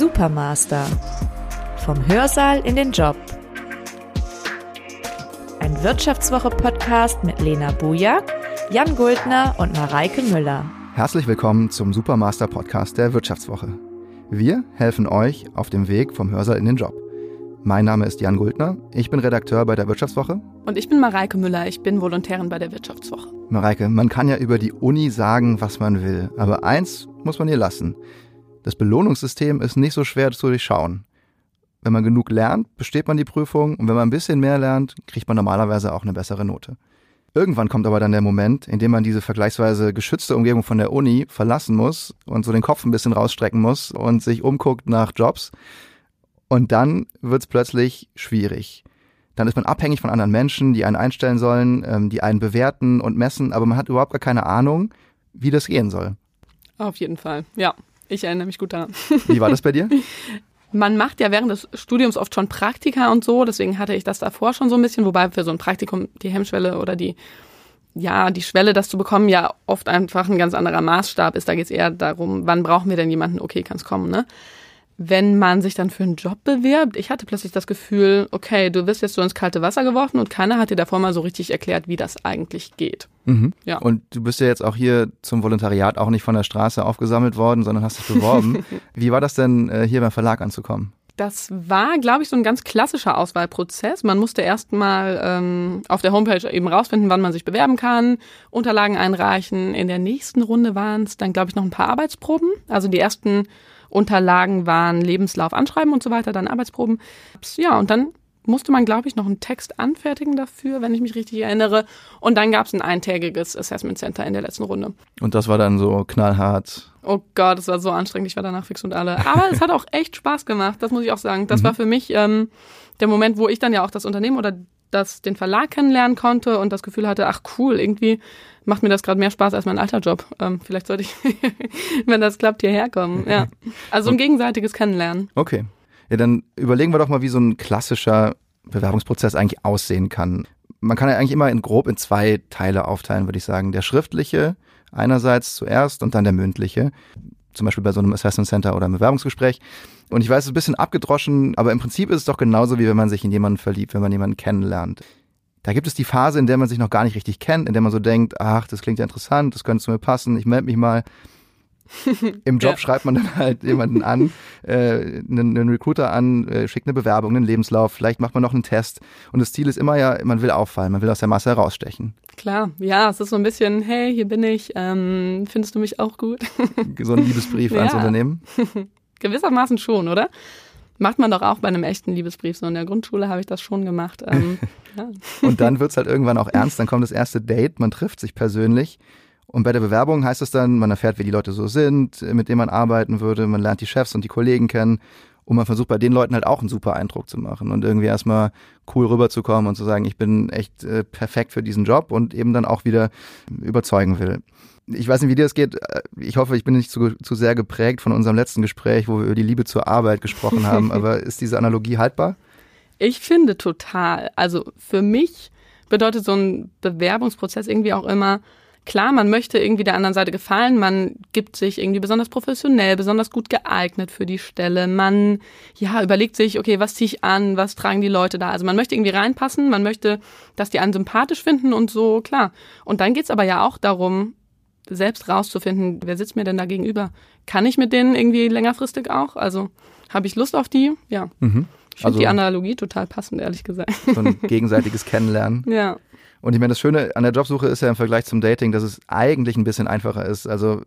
Supermaster. Vom Hörsaal in den Job. Ein Wirtschaftswoche-Podcast mit Lena Bujak, Jan Guldner und Mareike Müller. Herzlich willkommen zum Supermaster-Podcast der Wirtschaftswoche. Wir helfen euch auf dem Weg vom Hörsaal in den Job. Mein Name ist Jan Guldner, ich bin Redakteur bei der Wirtschaftswoche. Und ich bin Mareike Müller, ich bin Volontärin bei der Wirtschaftswoche. Mareike, man kann ja über die Uni sagen, was man will, aber eins muss man ihr lassen. Das Belohnungssystem ist nicht so schwer zu durchschauen. Wenn man genug lernt, besteht man die Prüfung und wenn man ein bisschen mehr lernt, kriegt man normalerweise auch eine bessere Note. Irgendwann kommt aber dann der Moment, in dem man diese vergleichsweise geschützte Umgebung von der Uni verlassen muss und so den Kopf ein bisschen rausstrecken muss und sich umguckt nach Jobs. Und dann wird's plötzlich schwierig. Dann ist man abhängig von anderen Menschen, die einen einstellen sollen, ähm, die einen bewerten und messen, aber man hat überhaupt gar keine Ahnung, wie das gehen soll. Auf jeden Fall, ja. Ich erinnere mich gut daran. Wie war das bei dir? Man macht ja während des Studiums oft schon Praktika und so, deswegen hatte ich das davor schon so ein bisschen, wobei für so ein Praktikum die Hemmschwelle oder die, ja, die Schwelle, das zu bekommen, ja oft einfach ein ganz anderer Maßstab ist. Da geht es eher darum, wann brauchen wir denn jemanden, okay, kann's kommen, ne? Wenn man sich dann für einen Job bewirbt, ich hatte plötzlich das Gefühl, okay, du wirst jetzt so ins kalte Wasser geworfen und keiner hat dir davor mal so richtig erklärt, wie das eigentlich geht. Mhm. Ja. Und du bist ja jetzt auch hier zum Volontariat auch nicht von der Straße aufgesammelt worden, sondern hast dich beworben. wie war das denn, äh, hier beim Verlag anzukommen? Das war, glaube ich, so ein ganz klassischer Auswahlprozess. Man musste erstmal ähm, auf der Homepage eben rausfinden, wann man sich bewerben kann, Unterlagen einreichen. In der nächsten Runde waren es dann, glaube ich, noch ein paar Arbeitsproben. Also die ersten Unterlagen waren Lebenslauf anschreiben und so weiter, dann Arbeitsproben. Ja, und dann musste man, glaube ich, noch einen Text anfertigen dafür, wenn ich mich richtig erinnere. Und dann gab es ein eintägiges Assessment Center in der letzten Runde. Und das war dann so knallhart. Oh Gott, es war so anstrengend, ich war danach fix und alle. Aber es hat auch echt Spaß gemacht, das muss ich auch sagen. Das mhm. war für mich ähm, der Moment, wo ich dann ja auch das Unternehmen oder das, den Verlag kennenlernen konnte und das Gefühl hatte, ach cool, irgendwie macht mir das gerade mehr Spaß als mein alter Job. Ähm, vielleicht sollte ich, wenn das klappt, hierher kommen. Ja. Also ein gegenseitiges Kennenlernen. Okay. Ja, dann überlegen wir doch mal, wie so ein klassischer Bewerbungsprozess eigentlich aussehen kann. Man kann ja eigentlich immer in grob in zwei Teile aufteilen, würde ich sagen. Der schriftliche einerseits zuerst und dann der mündliche. Zum Beispiel bei so einem Assessment Center oder einem Bewerbungsgespräch. Und ich weiß, es ist ein bisschen abgedroschen, aber im Prinzip ist es doch genauso, wie wenn man sich in jemanden verliebt, wenn man jemanden kennenlernt. Da gibt es die Phase, in der man sich noch gar nicht richtig kennt, in der man so denkt, ach, das klingt ja interessant, das könnte zu mir passen, ich melde mich mal. Im Job ja. schreibt man dann halt jemanden an, äh, einen, einen Recruiter an, äh, schickt eine Bewerbung, einen Lebenslauf, vielleicht macht man noch einen Test. Und das Ziel ist immer ja, man will auffallen, man will aus der Masse herausstechen. Klar, ja, es ist so ein bisschen, hey, hier bin ich, ähm, findest du mich auch gut? so ein Liebesbrief ja. ans Unternehmen? Gewissermaßen schon, oder? Macht man doch auch bei einem echten Liebesbrief. So in der Grundschule habe ich das schon gemacht. Ähm, ja. Und dann wird es halt irgendwann auch ernst, dann kommt das erste Date, man trifft sich persönlich. Und bei der Bewerbung heißt es dann, man erfährt, wie die Leute so sind, mit denen man arbeiten würde, man lernt die Chefs und die Kollegen kennen und man versucht bei den Leuten halt auch einen super Eindruck zu machen und irgendwie erstmal cool rüberzukommen und zu sagen, ich bin echt äh, perfekt für diesen Job und eben dann auch wieder überzeugen will. Ich weiß nicht, wie dir das geht. Ich hoffe, ich bin nicht zu, zu sehr geprägt von unserem letzten Gespräch, wo wir über die Liebe zur Arbeit gesprochen haben. Aber ist diese Analogie haltbar? Ich finde total. Also für mich bedeutet so ein Bewerbungsprozess irgendwie auch immer, klar, man möchte irgendwie der anderen Seite gefallen, man gibt sich irgendwie besonders professionell, besonders gut geeignet für die Stelle, man ja überlegt sich, okay, was ziehe ich an, was tragen die Leute da? Also man möchte irgendwie reinpassen, man möchte, dass die einen sympathisch finden und so, klar. Und dann geht's aber ja auch darum, selbst rauszufinden, wer sitzt mir denn da gegenüber? Kann ich mit denen irgendwie längerfristig auch? Also habe ich Lust auf die? Ja. Mhm. Ich finde also, die Analogie total passend, ehrlich gesagt. So ein gegenseitiges Kennenlernen. Ja. Und ich meine, das Schöne an der Jobsuche ist ja im Vergleich zum Dating, dass es eigentlich ein bisschen einfacher ist. Also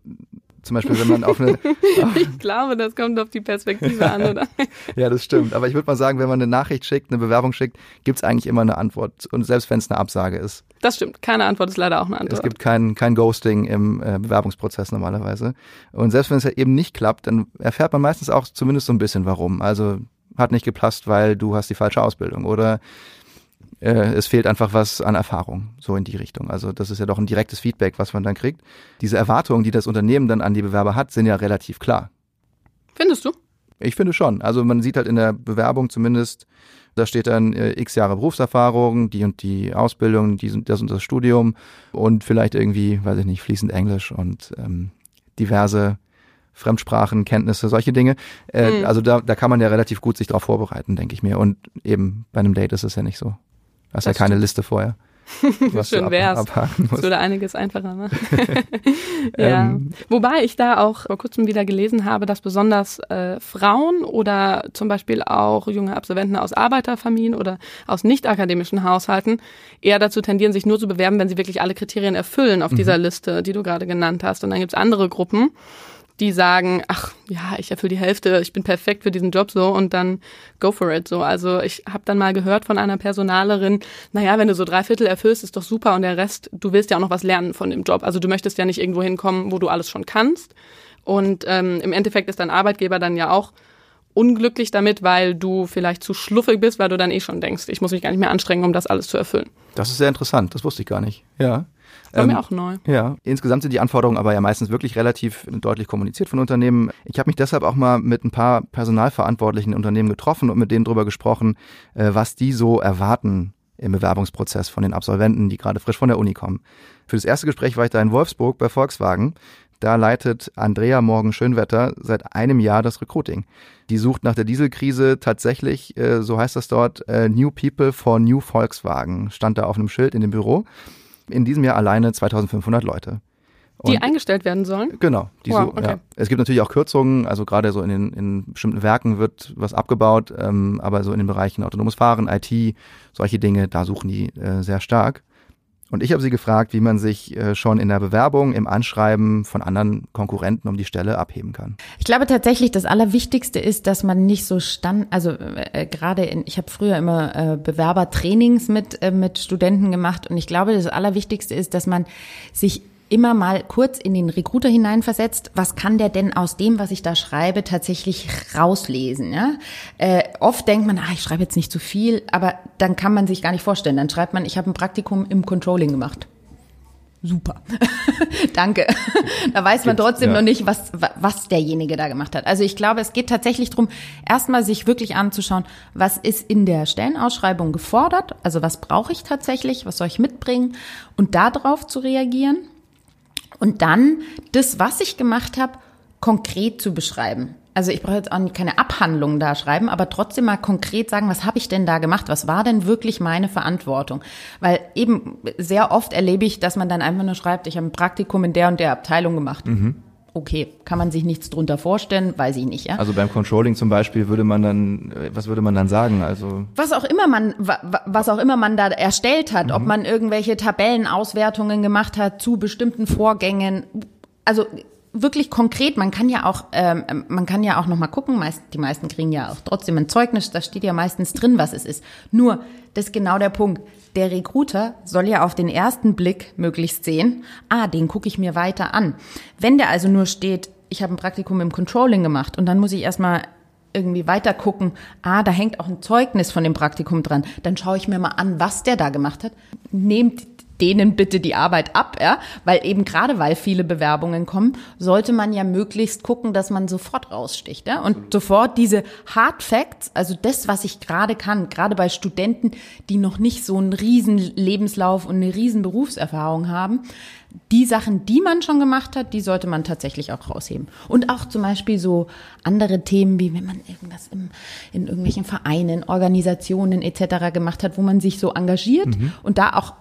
zum Beispiel, wenn man auf eine. ich glaube, das kommt auf die Perspektive an, oder? ja, das stimmt. Aber ich würde mal sagen, wenn man eine Nachricht schickt, eine Bewerbung schickt, gibt es eigentlich immer eine Antwort. Und selbst wenn es eine Absage ist. Das stimmt. Keine Antwort ist leider auch eine Antwort. Es gibt kein, kein Ghosting im äh, Bewerbungsprozess normalerweise. Und selbst wenn es ja eben nicht klappt, dann erfährt man meistens auch zumindest so ein bisschen warum. Also hat nicht gepasst, weil du hast die falsche Ausbildung oder äh, es fehlt einfach was an Erfahrung, so in die Richtung. Also das ist ja doch ein direktes Feedback, was man dann kriegt. Diese Erwartungen, die das Unternehmen dann an die Bewerber hat, sind ja relativ klar. Findest du? Ich finde schon. Also man sieht halt in der Bewerbung zumindest, da steht dann äh, x Jahre Berufserfahrung, die und die Ausbildung, die, das und das Studium und vielleicht irgendwie, weiß ich nicht, fließend Englisch und ähm, diverse Fremdsprachenkenntnisse, solche Dinge. Äh, Mhm. Also da, da kann man ja relativ gut sich darauf vorbereiten, denke ich mir. Und eben bei einem Date ist es ja nicht so. Du hast ja keine Liste vorher. was Schön wär's. abhaken Das würde einiges einfacher machen. ja. Ähm. Wobei ich da auch vor kurzem wieder gelesen habe, dass besonders äh, Frauen oder zum Beispiel auch junge Absolventen aus Arbeiterfamilien oder aus nicht akademischen Haushalten eher dazu tendieren, sich nur zu bewerben, wenn sie wirklich alle Kriterien erfüllen auf dieser Liste, die du gerade genannt hast. Und dann gibt's andere Gruppen, die sagen, ach ja, ich erfülle die Hälfte, ich bin perfekt für diesen Job so und dann go for it so. Also ich habe dann mal gehört von einer Personalerin, naja, wenn du so drei Viertel erfüllst, ist doch super und der Rest, du willst ja auch noch was lernen von dem Job. Also du möchtest ja nicht irgendwo hinkommen, wo du alles schon kannst. Und ähm, im Endeffekt ist dein Arbeitgeber dann ja auch unglücklich damit, weil du vielleicht zu schluffig bist, weil du dann eh schon denkst, ich muss mich gar nicht mehr anstrengen, um das alles zu erfüllen. Das ist sehr interessant, das wusste ich gar nicht. Ja. War Ähm, mir auch neu. Ja, insgesamt sind die Anforderungen aber ja meistens wirklich relativ deutlich kommuniziert von Unternehmen. Ich habe mich deshalb auch mal mit ein paar Personalverantwortlichen in Unternehmen getroffen und mit denen drüber gesprochen, äh, was die so erwarten im Bewerbungsprozess von den Absolventen, die gerade frisch von der Uni kommen. Für das erste Gespräch war ich da in Wolfsburg bei Volkswagen. Da leitet Andrea Morgen Schönwetter seit einem Jahr das Recruiting. Die sucht nach der Dieselkrise tatsächlich, äh, so heißt das dort, äh, New People for New Volkswagen. Stand da auf einem Schild in dem Büro. In diesem Jahr alleine 2500 Leute. Die Und- eingestellt werden sollen? Genau. Die Wow, okay. ja. Es gibt natürlich auch Kürzungen, also gerade so in den in bestimmten Werken wird was abgebaut, ähm, aber so in den Bereichen autonomes Fahren, IT, solche Dinge, da suchen die äh, sehr stark. Und ich habe sie gefragt, wie man sich äh, schon in der Bewerbung, im Anschreiben von anderen Konkurrenten um die Stelle abheben kann. Ich glaube tatsächlich, das Allerwichtigste ist, dass man nicht so stand, also äh, gerade in, ich habe früher immer äh, Bewerbertrainings mit, äh, mit Studenten gemacht und ich glaube, das Allerwichtigste ist, dass man sich immer mal kurz in den Recruiter hineinversetzt, was kann der denn aus dem, was ich da schreibe, tatsächlich rauslesen. Ja? Äh, oft denkt man, ah, ich schreibe jetzt nicht zu viel, aber dann kann man sich gar nicht vorstellen. Dann schreibt man, ich habe ein Praktikum im Controlling gemacht. Super. Danke. Da weiß man trotzdem ja. noch nicht, was, wa- was derjenige da gemacht hat. Also ich glaube, es geht tatsächlich darum, erstmal sich wirklich anzuschauen, was ist in der Stellenausschreibung gefordert, also was brauche ich tatsächlich, was soll ich mitbringen und darauf zu reagieren und dann das, was ich gemacht habe, konkret zu beschreiben. Also ich brauche jetzt auch keine Abhandlung da schreiben, aber trotzdem mal konkret sagen, was habe ich denn da gemacht? Was war denn wirklich meine Verantwortung? Weil eben sehr oft erlebe ich, dass man dann einfach nur schreibt, ich habe ein Praktikum in der und der Abteilung gemacht. Okay, kann man sich nichts drunter vorstellen, weiß ich nicht, ja. Also beim Controlling zum Beispiel würde man dann, äh, was würde man dann sagen? Also was auch immer man, wa- wa- was auch immer man da erstellt hat, ob man irgendwelche Tabellenauswertungen gemacht hat zu bestimmten Vorgängen, also wirklich konkret. Man kann ja auch, ähm, man kann ja auch noch mal gucken. Meist, die meisten kriegen ja auch trotzdem ein Zeugnis. Da steht ja meistens drin, was es ist. Nur, das ist genau der Punkt. Der Recruiter soll ja auf den ersten Blick möglichst sehen, ah, den gucke ich mir weiter an. Wenn der also nur steht, ich habe ein Praktikum im Controlling gemacht und dann muss ich erstmal irgendwie weiter gucken, ah, da hängt auch ein Zeugnis von dem Praktikum dran, dann schaue ich mir mal an, was der da gemacht hat. Nehmt denen bitte die Arbeit ab, ja, weil eben gerade weil viele Bewerbungen kommen, sollte man ja möglichst gucken, dass man sofort raussticht, ja, und sofort diese Hard Facts, also das, was ich gerade kann, gerade bei Studenten, die noch nicht so einen riesen Lebenslauf und eine riesen Berufserfahrung haben, die Sachen, die man schon gemacht hat, die sollte man tatsächlich auch rausheben. Und auch zum Beispiel so andere Themen, wie wenn man irgendwas im, in irgendwelchen Vereinen, Organisationen etc. gemacht hat, wo man sich so engagiert und da auch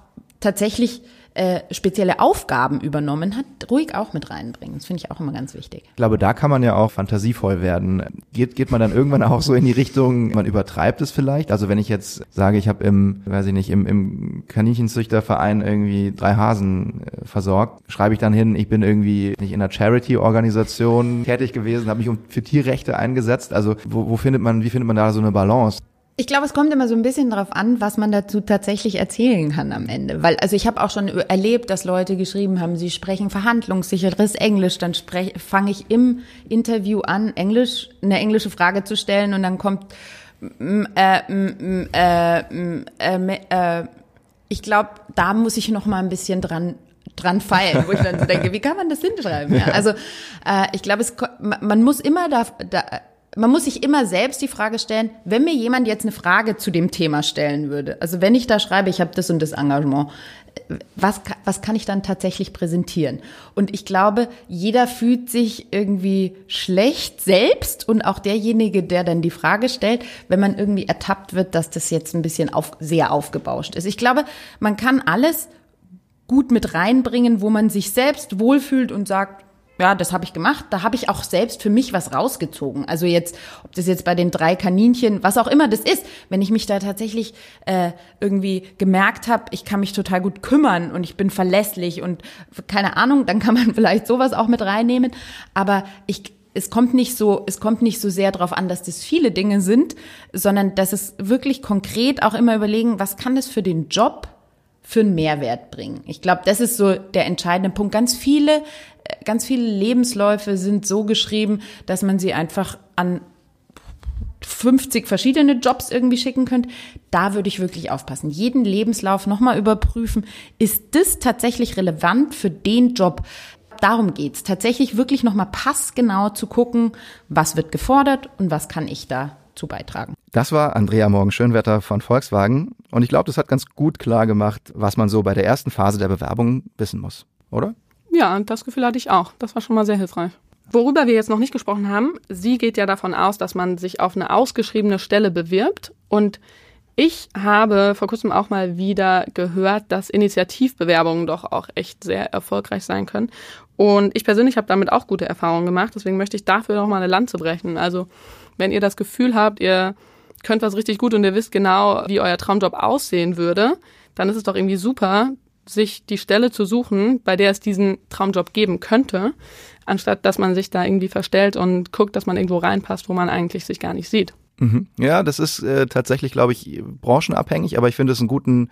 tatsächlich äh, spezielle Aufgaben übernommen hat, ruhig auch mit reinbringen. Das finde ich auch immer ganz wichtig. Ich glaube, da kann man ja auch fantasievoll werden. Geht, geht man dann irgendwann auch so in die Richtung, man übertreibt es vielleicht? Also wenn ich jetzt sage, ich habe im, weiß ich nicht, im, im Kaninchenzüchterverein irgendwie drei Hasen äh, versorgt, schreibe ich dann hin, ich bin irgendwie nicht in einer Charity-Organisation tätig gewesen, habe mich um für Tierrechte eingesetzt. Also wo, wo findet man, wie findet man da so eine Balance? Ich glaube, es kommt immer so ein bisschen darauf an, was man dazu tatsächlich erzählen kann am Ende. Weil, also ich habe auch schon erlebt, dass Leute geschrieben haben, sie sprechen verhandlungssicheres Englisch. Dann fange ich im Interview an, Englisch, eine englische Frage zu stellen und dann kommt, mm, äh, äh, äh, äh, ich glaube, da muss ich noch mal ein bisschen dran dran feilen, wo ich dann denke, wie kann man das hinschreiben? Ja, also äh, ich glaube, man muss immer da, da man muss sich immer selbst die Frage stellen, wenn mir jemand jetzt eine Frage zu dem Thema stellen würde, also wenn ich da schreibe, ich habe das und das Engagement, was, was kann ich dann tatsächlich präsentieren? Und ich glaube, jeder fühlt sich irgendwie schlecht selbst und auch derjenige, der dann die Frage stellt, wenn man irgendwie ertappt wird, dass das jetzt ein bisschen auf, sehr aufgebauscht ist. Ich glaube, man kann alles gut mit reinbringen, wo man sich selbst wohlfühlt und sagt, ja, das habe ich gemacht. Da habe ich auch selbst für mich was rausgezogen. Also jetzt, ob das jetzt bei den drei Kaninchen, was auch immer das ist, wenn ich mich da tatsächlich äh, irgendwie gemerkt habe, ich kann mich total gut kümmern und ich bin verlässlich und keine Ahnung, dann kann man vielleicht sowas auch mit reinnehmen. Aber ich es kommt nicht so, es kommt nicht so sehr darauf an, dass das viele Dinge sind, sondern dass es wirklich konkret auch immer überlegen, was kann das für den Job für einen Mehrwert bringen. Ich glaube, das ist so der entscheidende Punkt. Ganz viele ganz viele Lebensläufe sind so geschrieben, dass man sie einfach an 50 verschiedene Jobs irgendwie schicken könnt, da würde ich wirklich aufpassen. Jeden Lebenslauf nochmal überprüfen. Ist das tatsächlich relevant für den Job? Darum geht's. Tatsächlich wirklich nochmal passgenau zu gucken, was wird gefordert und was kann ich da zu beitragen. Das war Andrea Morgen-Schönwetter von Volkswagen. Und ich glaube, das hat ganz gut klar gemacht, was man so bei der ersten Phase der Bewerbung wissen muss, oder? Ja, das Gefühl hatte ich auch. Das war schon mal sehr hilfreich. Worüber wir jetzt noch nicht gesprochen haben, sie geht ja davon aus, dass man sich auf eine ausgeschriebene Stelle bewirbt. Und ich habe vor kurzem auch mal wieder gehört, dass Initiativbewerbungen doch auch echt sehr erfolgreich sein können. Und ich persönlich habe damit auch gute Erfahrungen gemacht. Deswegen möchte ich dafür noch mal eine Lanze brechen. Also wenn ihr das Gefühl habt, ihr könnt was richtig gut und ihr wisst genau, wie euer Traumjob aussehen würde, dann ist es doch irgendwie super, sich die Stelle zu suchen, bei der es diesen Traumjob geben könnte, anstatt dass man sich da irgendwie verstellt und guckt, dass man irgendwo reinpasst, wo man eigentlich sich gar nicht sieht. Mhm. Ja, das ist äh, tatsächlich, glaube ich, branchenabhängig, aber ich finde es einen guten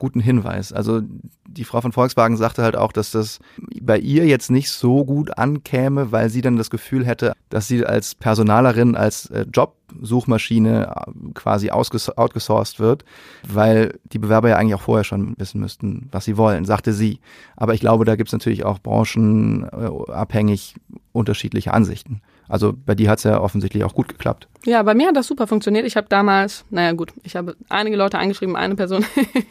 guten Hinweis. Also die Frau von Volkswagen sagte halt auch, dass das bei ihr jetzt nicht so gut ankäme, weil sie dann das Gefühl hätte, dass sie als Personalerin, als äh, Jobsuchmaschine äh, quasi outgesourced wird, weil die Bewerber ja eigentlich auch vorher schon wissen müssten, was sie wollen, sagte sie. Aber ich glaube, da gibt es natürlich auch branchenabhängig unterschiedliche Ansichten. Also bei dir hat es ja offensichtlich auch gut geklappt. Ja, bei mir hat das super funktioniert. Ich habe damals, naja gut, ich habe einige Leute angeschrieben, eine Person,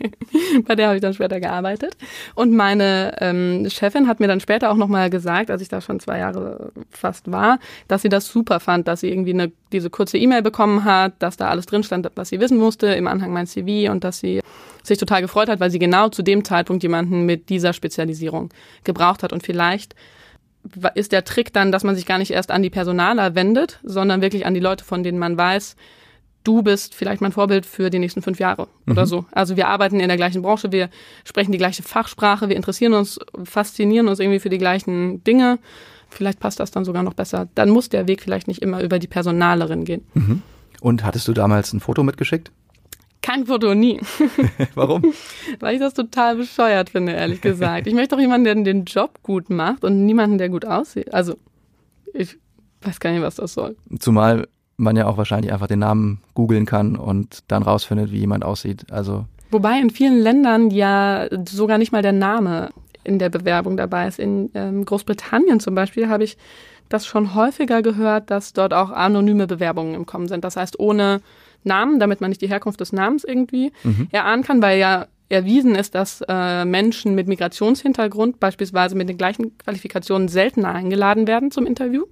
bei der habe ich dann später gearbeitet. Und meine ähm, Chefin hat mir dann später auch nochmal gesagt, als ich da schon zwei Jahre fast war, dass sie das super fand, dass sie irgendwie eine, diese kurze E-Mail bekommen hat, dass da alles drin stand, was sie wissen musste, im Anhang mein CV und dass sie sich total gefreut hat, weil sie genau zu dem Zeitpunkt jemanden mit dieser Spezialisierung gebraucht hat und vielleicht ist der Trick dann, dass man sich gar nicht erst an die Personaler wendet, sondern wirklich an die Leute, von denen man weiß, du bist vielleicht mein Vorbild für die nächsten fünf Jahre mhm. oder so. Also wir arbeiten in der gleichen Branche, wir sprechen die gleiche Fachsprache, wir interessieren uns, faszinieren uns irgendwie für die gleichen Dinge. Vielleicht passt das dann sogar noch besser. Dann muss der Weg vielleicht nicht immer über die Personalerin gehen. Mhm. Und hattest du damals ein Foto mitgeschickt? Kein Foto, nie. Warum? Weil ich das total bescheuert finde, ehrlich gesagt. Ich möchte doch jemanden, der den Job gut macht und niemanden, der gut aussieht. Also, ich weiß gar nicht, was das soll. Zumal man ja auch wahrscheinlich einfach den Namen googeln kann und dann rausfindet, wie jemand aussieht. Also. Wobei in vielen Ländern ja sogar nicht mal der Name in der Bewerbung dabei ist. In ähm, Großbritannien zum Beispiel habe ich das schon häufiger gehört, dass dort auch anonyme Bewerbungen im Kommen sind. Das heißt, ohne Namen, damit man nicht die Herkunft des Namens irgendwie mhm. erahnen kann, weil ja erwiesen ist, dass äh, Menschen mit Migrationshintergrund beispielsweise mit den gleichen Qualifikationen seltener eingeladen werden zum Interview.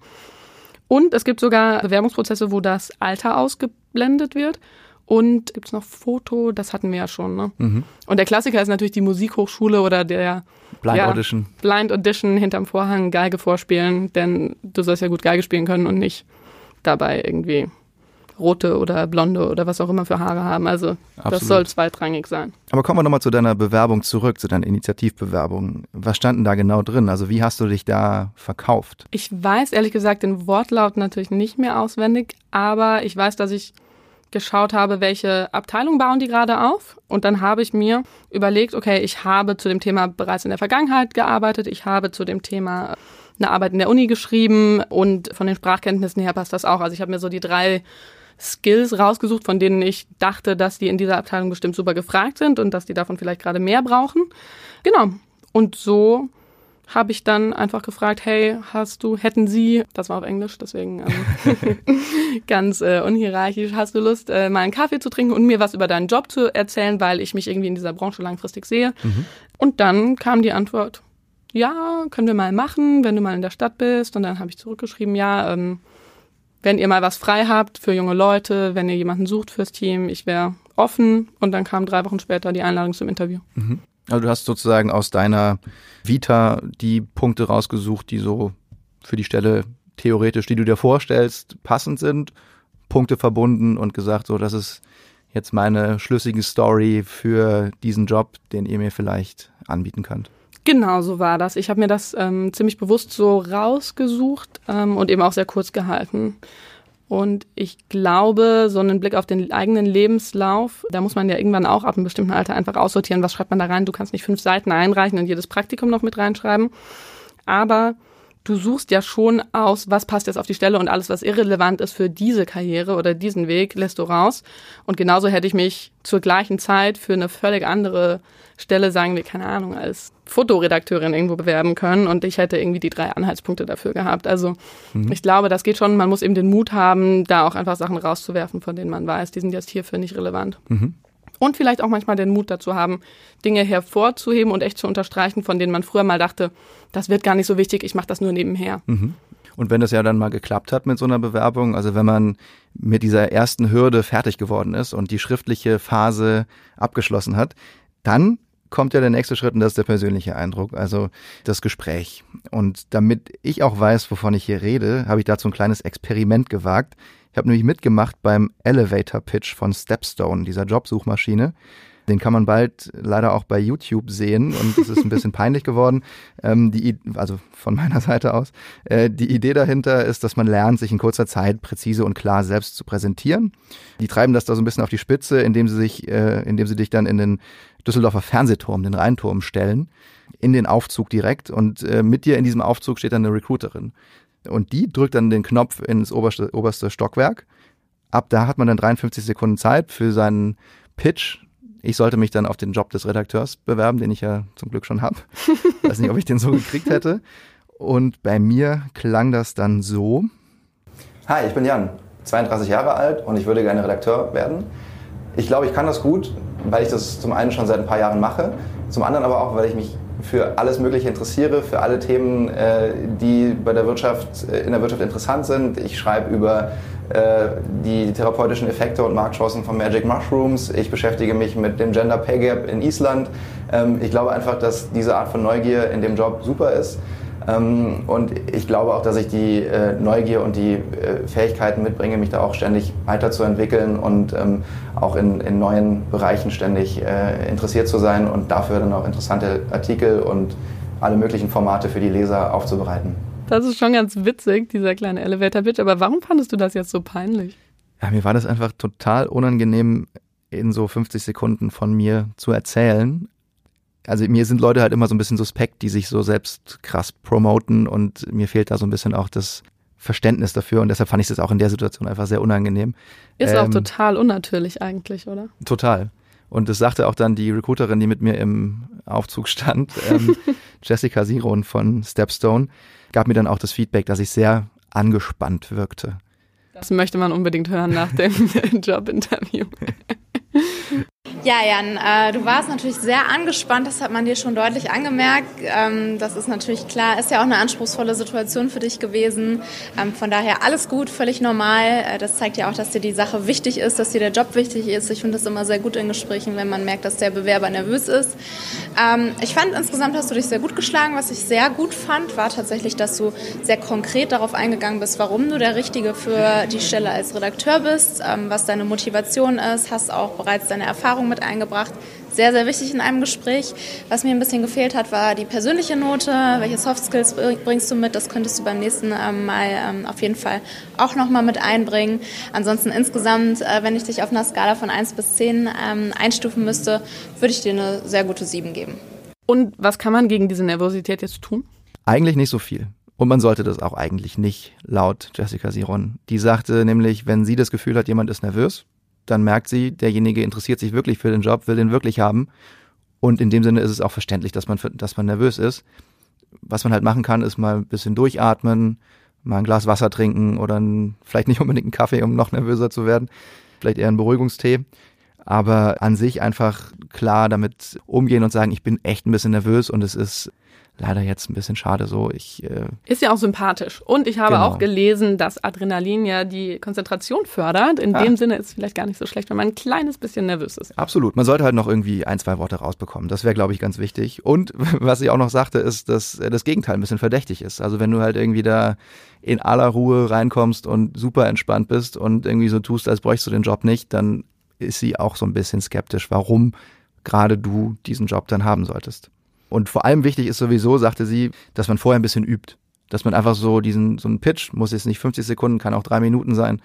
Und es gibt sogar Bewerbungsprozesse, wo das Alter ausgeblendet wird. Und gibt es noch Foto, das hatten wir ja schon. Ne? Mhm. Und der Klassiker ist natürlich die Musikhochschule oder der Blind ja, Audition. Blind Audition hinterm Vorhang Geige vorspielen, denn du sollst ja gut Geige spielen können und nicht dabei irgendwie rote oder blonde oder was auch immer für Haare haben. Also Absolut. das soll zweitrangig sein. Aber kommen wir nochmal zu deiner Bewerbung zurück, zu deiner Initiativbewerbung. Was stand denn da genau drin? Also wie hast du dich da verkauft? Ich weiß ehrlich gesagt den Wortlaut natürlich nicht mehr auswendig, aber ich weiß, dass ich geschaut habe, welche Abteilung bauen die gerade auf. Und dann habe ich mir überlegt, okay, ich habe zu dem Thema bereits in der Vergangenheit gearbeitet. Ich habe zu dem Thema eine Arbeit in der Uni geschrieben und von den Sprachkenntnissen her passt das auch. Also ich habe mir so die drei Skills rausgesucht, von denen ich dachte, dass die in dieser Abteilung bestimmt super gefragt sind und dass die davon vielleicht gerade mehr brauchen. Genau. Und so habe ich dann einfach gefragt, hey, hast du, hätten Sie, das war auf Englisch, deswegen ähm, ganz äh, unhierarchisch, hast du Lust, äh, mal einen Kaffee zu trinken und mir was über deinen Job zu erzählen, weil ich mich irgendwie in dieser Branche langfristig sehe. Mhm. Und dann kam die Antwort, ja, können wir mal machen, wenn du mal in der Stadt bist. Und dann habe ich zurückgeschrieben, ja, ähm, wenn ihr mal was frei habt für junge Leute, wenn ihr jemanden sucht fürs Team, ich wäre offen. Und dann kam drei Wochen später die Einladung zum Interview. Mhm. Also du hast sozusagen aus deiner Vita die Punkte rausgesucht, die so für die Stelle theoretisch, die du dir vorstellst, passend sind, Punkte verbunden und gesagt, so, das ist jetzt meine schlüssige Story für diesen Job, den ihr mir vielleicht anbieten könnt. Genau, so war das. Ich habe mir das ähm, ziemlich bewusst so rausgesucht ähm, und eben auch sehr kurz gehalten. Und ich glaube, so einen Blick auf den eigenen Lebenslauf, da muss man ja irgendwann auch ab einem bestimmten Alter einfach aussortieren, was schreibt man da rein. Du kannst nicht fünf Seiten einreichen und jedes Praktikum noch mit reinschreiben. Aber du suchst ja schon aus, was passt jetzt auf die Stelle und alles, was irrelevant ist für diese Karriere oder diesen Weg, lässt du raus. Und genauso hätte ich mich zur gleichen Zeit für eine völlig andere Stelle, sagen wir, keine Ahnung, als Fotoredakteurin irgendwo bewerben können und ich hätte irgendwie die drei Anhaltspunkte dafür gehabt. Also mhm. ich glaube, das geht schon. Man muss eben den Mut haben, da auch einfach Sachen rauszuwerfen, von denen man weiß, die sind jetzt hierfür nicht relevant. Mhm. Und vielleicht auch manchmal den Mut dazu haben, Dinge hervorzuheben und echt zu unterstreichen, von denen man früher mal dachte, das wird gar nicht so wichtig, ich mache das nur nebenher. Mhm. Und wenn das ja dann mal geklappt hat mit so einer Bewerbung, also wenn man mit dieser ersten Hürde fertig geworden ist und die schriftliche Phase abgeschlossen hat, dann kommt ja der nächste Schritt und das ist der persönliche Eindruck, also das Gespräch. Und damit ich auch weiß, wovon ich hier rede, habe ich dazu ein kleines Experiment gewagt. Ich habe nämlich mitgemacht beim Elevator Pitch von Stepstone, dieser Jobsuchmaschine. Den kann man bald leider auch bei YouTube sehen und es ist ein bisschen peinlich geworden. Ähm, die, also von meiner Seite aus. Äh, die Idee dahinter ist, dass man lernt, sich in kurzer Zeit präzise und klar selbst zu präsentieren. Die treiben das da so ein bisschen auf die Spitze, indem sie sich, äh, indem sie dich dann in den Düsseldorfer Fernsehturm, den Rheinturm stellen, in den Aufzug direkt und äh, mit dir in diesem Aufzug steht dann eine Recruiterin. Und die drückt dann den Knopf ins oberste, oberste Stockwerk. Ab da hat man dann 53 Sekunden Zeit für seinen Pitch. Ich sollte mich dann auf den Job des Redakteurs bewerben, den ich ja zum Glück schon habe. Weiß nicht, ob ich den so gekriegt hätte. Und bei mir klang das dann so. Hi, ich bin Jan, 32 Jahre alt und ich würde gerne Redakteur werden. Ich glaube, ich kann das gut, weil ich das zum einen schon seit ein paar Jahren mache, zum anderen aber auch, weil ich mich für alles Mögliche interessiere, für alle Themen, äh, die bei der Wirtschaft, äh, in der Wirtschaft interessant sind. Ich schreibe über äh, die therapeutischen Effekte und Marktchancen von Magic Mushrooms. Ich beschäftige mich mit dem Gender Pay Gap in Island. Ähm, ich glaube einfach, dass diese Art von Neugier in dem Job super ist. Ähm, und ich glaube auch, dass ich die äh, Neugier und die äh, Fähigkeiten mitbringe, mich da auch ständig weiterzuentwickeln und ähm, auch in, in neuen Bereichen ständig äh, interessiert zu sein und dafür dann auch interessante Artikel und alle möglichen Formate für die Leser aufzubereiten. Das ist schon ganz witzig, dieser kleine Elevator-Pitch. Aber warum fandest du das jetzt so peinlich? Ja, mir war das einfach total unangenehm, in so 50 Sekunden von mir zu erzählen also mir sind Leute halt immer so ein bisschen suspekt, die sich so selbst krass promoten und mir fehlt da so ein bisschen auch das Verständnis dafür und deshalb fand ich das auch in der Situation einfach sehr unangenehm. Ist ähm, auch total unnatürlich eigentlich, oder? Total. Und das sagte auch dann die Recruiterin, die mit mir im Aufzug stand, ähm, Jessica Siron von Stepstone, gab mir dann auch das Feedback, dass ich sehr angespannt wirkte. Das möchte man unbedingt hören nach dem Jobinterview. Ja, Jan, äh, du warst natürlich sehr angespannt, das hat man dir schon deutlich angemerkt. Ähm, das ist natürlich klar, ist ja auch eine anspruchsvolle Situation für dich gewesen. Ähm, von daher alles gut, völlig normal. Äh, das zeigt ja auch, dass dir die Sache wichtig ist, dass dir der Job wichtig ist. Ich finde das immer sehr gut in Gesprächen, wenn man merkt, dass der Bewerber nervös ist. Ähm, ich fand insgesamt hast du dich sehr gut geschlagen. Was ich sehr gut fand, war tatsächlich, dass du sehr konkret darauf eingegangen bist, warum du der Richtige für die Stelle als Redakteur bist, ähm, was deine Motivation ist, hast auch bereits deine Erfahrung mit eingebracht. Sehr, sehr wichtig in einem Gespräch. Was mir ein bisschen gefehlt hat, war die persönliche Note. Welche Soft Skills bringst du mit? Das könntest du beim nächsten ähm, Mal ähm, auf jeden Fall auch nochmal mit einbringen. Ansonsten insgesamt, äh, wenn ich dich auf einer Skala von 1 bis 10 ähm, einstufen müsste, würde ich dir eine sehr gute 7 geben. Und was kann man gegen diese Nervosität jetzt tun? Eigentlich nicht so viel. Und man sollte das auch eigentlich nicht, laut Jessica Siron. Die sagte nämlich, wenn sie das Gefühl hat, jemand ist nervös, dann merkt sie, derjenige interessiert sich wirklich für den Job, will den wirklich haben. Und in dem Sinne ist es auch verständlich, dass man, dass man nervös ist. was man halt machen kann, ist mal ein bisschen durchatmen, mal ein Glas Wasser trinken oder ein, vielleicht nicht unbedingt einen Kaffee, um noch nervöser zu werden, vielleicht eher einen Beruhigungstee. Aber an sich einfach klar damit umgehen und sagen, ich bin echt ein bisschen nervös und es ist leider jetzt ein bisschen schade so. Ich, äh, ist ja auch sympathisch. Und ich habe Genau. auch gelesen, dass Adrenalin ja die Konzentration fördert. In Ah. dem Sinne ist es vielleicht gar nicht so schlecht, wenn man ein kleines bisschen nervös ist. Absolut. Man sollte halt noch irgendwie ein, zwei Worte rausbekommen. Das wäre, glaube ich, ganz wichtig. Und was ich auch noch sagte, ist, dass äh, das Gegenteil ein bisschen verdächtig ist. Also wenn du halt irgendwie da in aller Ruhe reinkommst und super entspannt bist und irgendwie so tust, als bräuchst du den Job nicht, dann ist sie auch so ein bisschen skeptisch, warum gerade du diesen Job dann haben solltest. Und vor allem wichtig ist sowieso, sagte sie, dass man vorher ein bisschen übt. Dass man einfach so diesen, so einen Pitch, muss jetzt nicht 50 Sekunden, kann auch drei Minuten sein,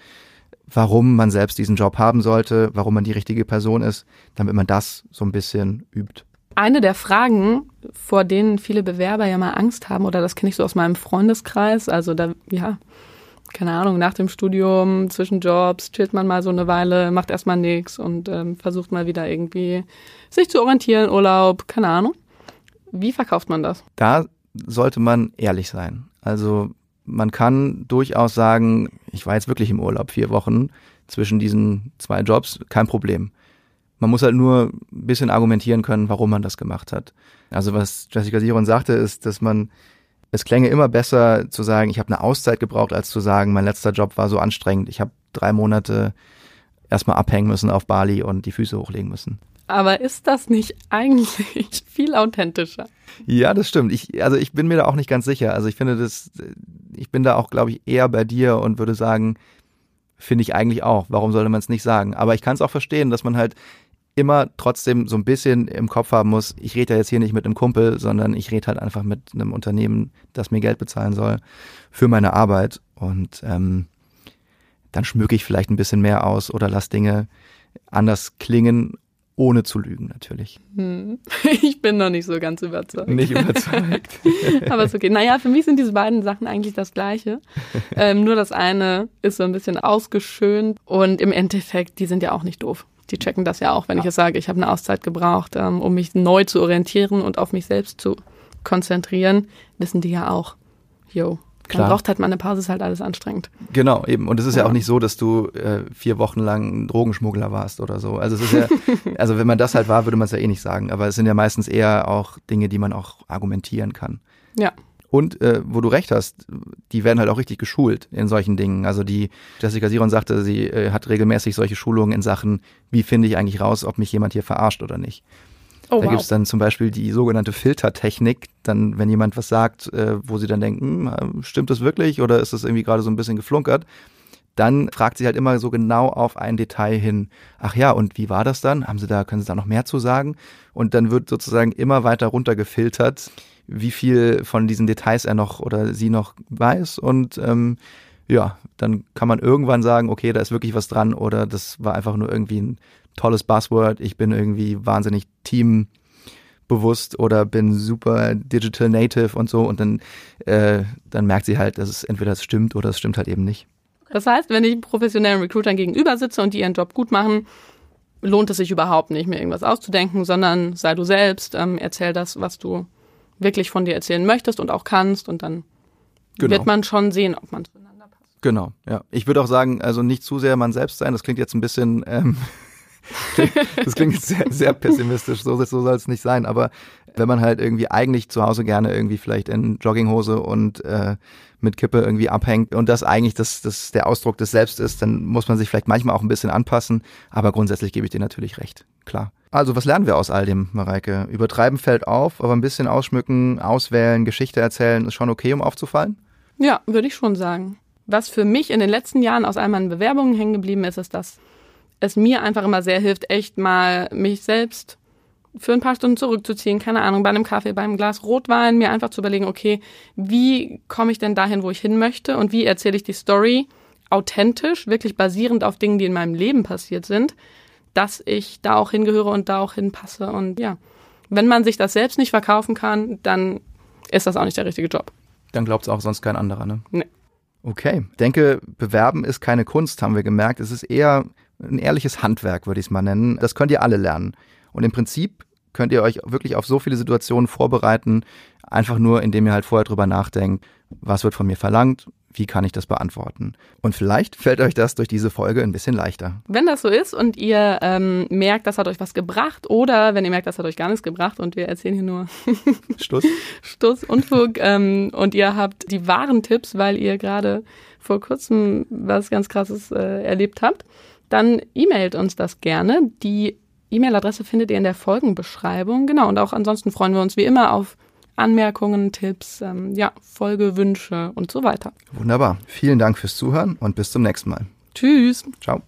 warum man selbst diesen Job haben sollte, warum man die richtige Person ist, damit man das so ein bisschen übt. Eine der Fragen, vor denen viele Bewerber ja mal Angst haben, oder das kenne ich so aus meinem Freundeskreis, also da, ja, keine Ahnung, nach dem Studium, zwischen Jobs, chillt man mal so eine Weile, macht erstmal nichts und ähm, versucht mal wieder irgendwie sich zu orientieren, Urlaub, keine Ahnung. Wie verkauft man das? Da sollte man ehrlich sein. Also man kann durchaus sagen, ich war jetzt wirklich im Urlaub vier Wochen zwischen diesen zwei Jobs, kein Problem. Man muss halt nur ein bisschen argumentieren können, warum man das gemacht hat. Also was Jessica Siron sagte, ist, dass man, es klänge immer besser zu sagen, ich habe eine Auszeit gebraucht, als zu sagen, mein letzter Job war so anstrengend. Ich habe drei Monate erstmal abhängen müssen auf Bali und die Füße hochlegen müssen. Aber ist das nicht eigentlich viel authentischer? Ja, das stimmt. Ich, also ich bin mir da auch nicht ganz sicher. Also ich finde das, ich bin da auch, glaube ich, eher bei dir und würde sagen, finde ich eigentlich auch. Warum sollte man es nicht sagen? Aber ich kann es auch verstehen, dass man halt immer trotzdem so ein bisschen im Kopf haben muss, ich rede ja jetzt hier nicht mit einem Kumpel, sondern ich rede halt einfach mit einem Unternehmen, das mir Geld bezahlen soll für meine Arbeit. Und ähm, dann schmücke ich vielleicht ein bisschen mehr aus oder lass Dinge anders klingen, ohne zu lügen natürlich. Hm. Ich bin noch nicht so ganz überzeugt. Nicht überzeugt. Aber ist okay. Naja, für mich sind diese beiden Sachen eigentlich das Gleiche. Ähm, nur das eine ist so ein bisschen ausgeschönt und im Endeffekt, die sind ja auch nicht doof. Die checken das ja auch, wenn ich jetzt sage, ich habe eine Auszeit gebraucht, ähm, um mich neu zu orientieren und auf mich selbst zu konzentrieren, wissen die ja auch. Jo, Klar. man braucht halt mal eine Pause, ist halt alles anstrengend. Genau, eben. Und es ist ja, Ja. auch nicht so, dass du äh, vier Wochen lang Drogenschmuggler warst oder so. Also es ist ja, also wenn man das halt war, würde man es ja eh nicht sagen. Aber es sind ja meistens eher auch Dinge, die man auch argumentieren kann. Ja. Und äh, wo du recht hast, die werden halt auch richtig geschult in solchen Dingen. Also die Jessica Siron sagte, sie äh, hat regelmäßig solche Schulungen in Sachen, wie finde ich eigentlich raus, ob mich jemand hier verarscht oder nicht. Oh, da wow. gibt's dann zum Beispiel die sogenannte Filtertechnik, dann, wenn jemand was sagt, äh, wo sie dann denken, hm, stimmt das wirklich oder ist das irgendwie gerade so ein bisschen geflunkert, dann fragt sie halt immer so genau auf ein Detail hin, ach ja, und wie war das dann? Haben Sie da, können Sie da noch mehr zu sagen? Und dann wird sozusagen immer weiter runtergefiltert, wie viel von diesen Details er noch oder sie noch weiß und ähm, ja, dann kann man irgendwann sagen, okay, da ist wirklich was dran oder das war einfach nur irgendwie ein tolles Buzzword, ich bin irgendwie wahnsinnig teambewusst oder bin super digital native und so und dann, äh, dann merkt sie halt, dass es entweder es stimmt oder es stimmt halt eben nicht. Das heißt, wenn ich professionellen Recruitern gegenüber sitze und die ihren Job gut machen, lohnt es sich überhaupt nicht, mir irgendwas auszudenken, sondern sei du selbst, ähm, erzähl das, was du wirklich von dir erzählen möchtest und auch kannst und dann Genau. wird man schon sehen, ob man zueinander passt. Genau, ja. Ich würde auch sagen, also nicht zu sehr man selbst sein. Das klingt jetzt ein bisschen, ähm, das klingt jetzt sehr, sehr pessimistisch. So, so soll es nicht sein. Aber wenn man halt irgendwie eigentlich zu Hause gerne irgendwie vielleicht in Jogginghose und äh, mit Kippe irgendwie abhängt und das eigentlich das, das der Ausdruck des Selbst ist, dann muss man sich vielleicht manchmal auch ein bisschen anpassen. Aber grundsätzlich gebe ich dir natürlich recht. Klar. Also was lernen wir aus all dem, Mareike? Übertreiben fällt auf, aber ein bisschen ausschmücken, auswählen, Geschichte erzählen ist schon okay, um aufzufallen? Ja, würde ich schon sagen. Was für mich in den letzten Jahren aus all meinen Bewerbungen hängen geblieben ist, ist, dass es mir einfach immer sehr hilft, echt mal mich selbst für ein paar Stunden zurückzuziehen, keine Ahnung, bei einem Kaffee, beim Glas Rotwein, mir einfach zu überlegen, okay, wie komme ich denn dahin, wo ich hin möchte und wie erzähle ich die Story authentisch, wirklich basierend auf Dingen, die in meinem Leben passiert sind, dass ich da auch hingehöre und da auch hinpasse und ja, wenn man sich das selbst nicht verkaufen kann, dann ist das auch nicht der richtige Job. Dann glaubt es auch sonst kein anderer, ne? Nee. Okay. Ich denke, bewerben ist keine Kunst, haben wir gemerkt. Es ist eher ein ehrliches Handwerk, würde ich es mal nennen. Das könnt ihr alle lernen. Und im Prinzip könnt ihr euch wirklich auf so viele Situationen vorbereiten, Einfach nur, indem ihr halt vorher drüber nachdenkt, was wird von mir verlangt, wie kann ich das beantworten? Und vielleicht fällt euch das durch diese Folge ein bisschen leichter. Wenn das so ist und ihr ähm, merkt, das hat euch was gebracht oder wenn ihr merkt, das hat euch gar nichts gebracht und wir erzählen hier nur Stuss. Stuss, Unfug ähm, und ihr habt die wahren Tipps, weil ihr gerade vor kurzem was ganz Krasses äh, erlebt habt, dann e-mailt uns das gerne. Die E-Mail-Adresse findet ihr in der Folgenbeschreibung. Genau, und auch ansonsten freuen wir uns wie immer auf Anmerkungen, Tipps, ähm, ja, Folgewünsche und so weiter. Wunderbar. Vielen Dank fürs Zuhören und bis zum nächsten Mal. Tschüss. Ciao.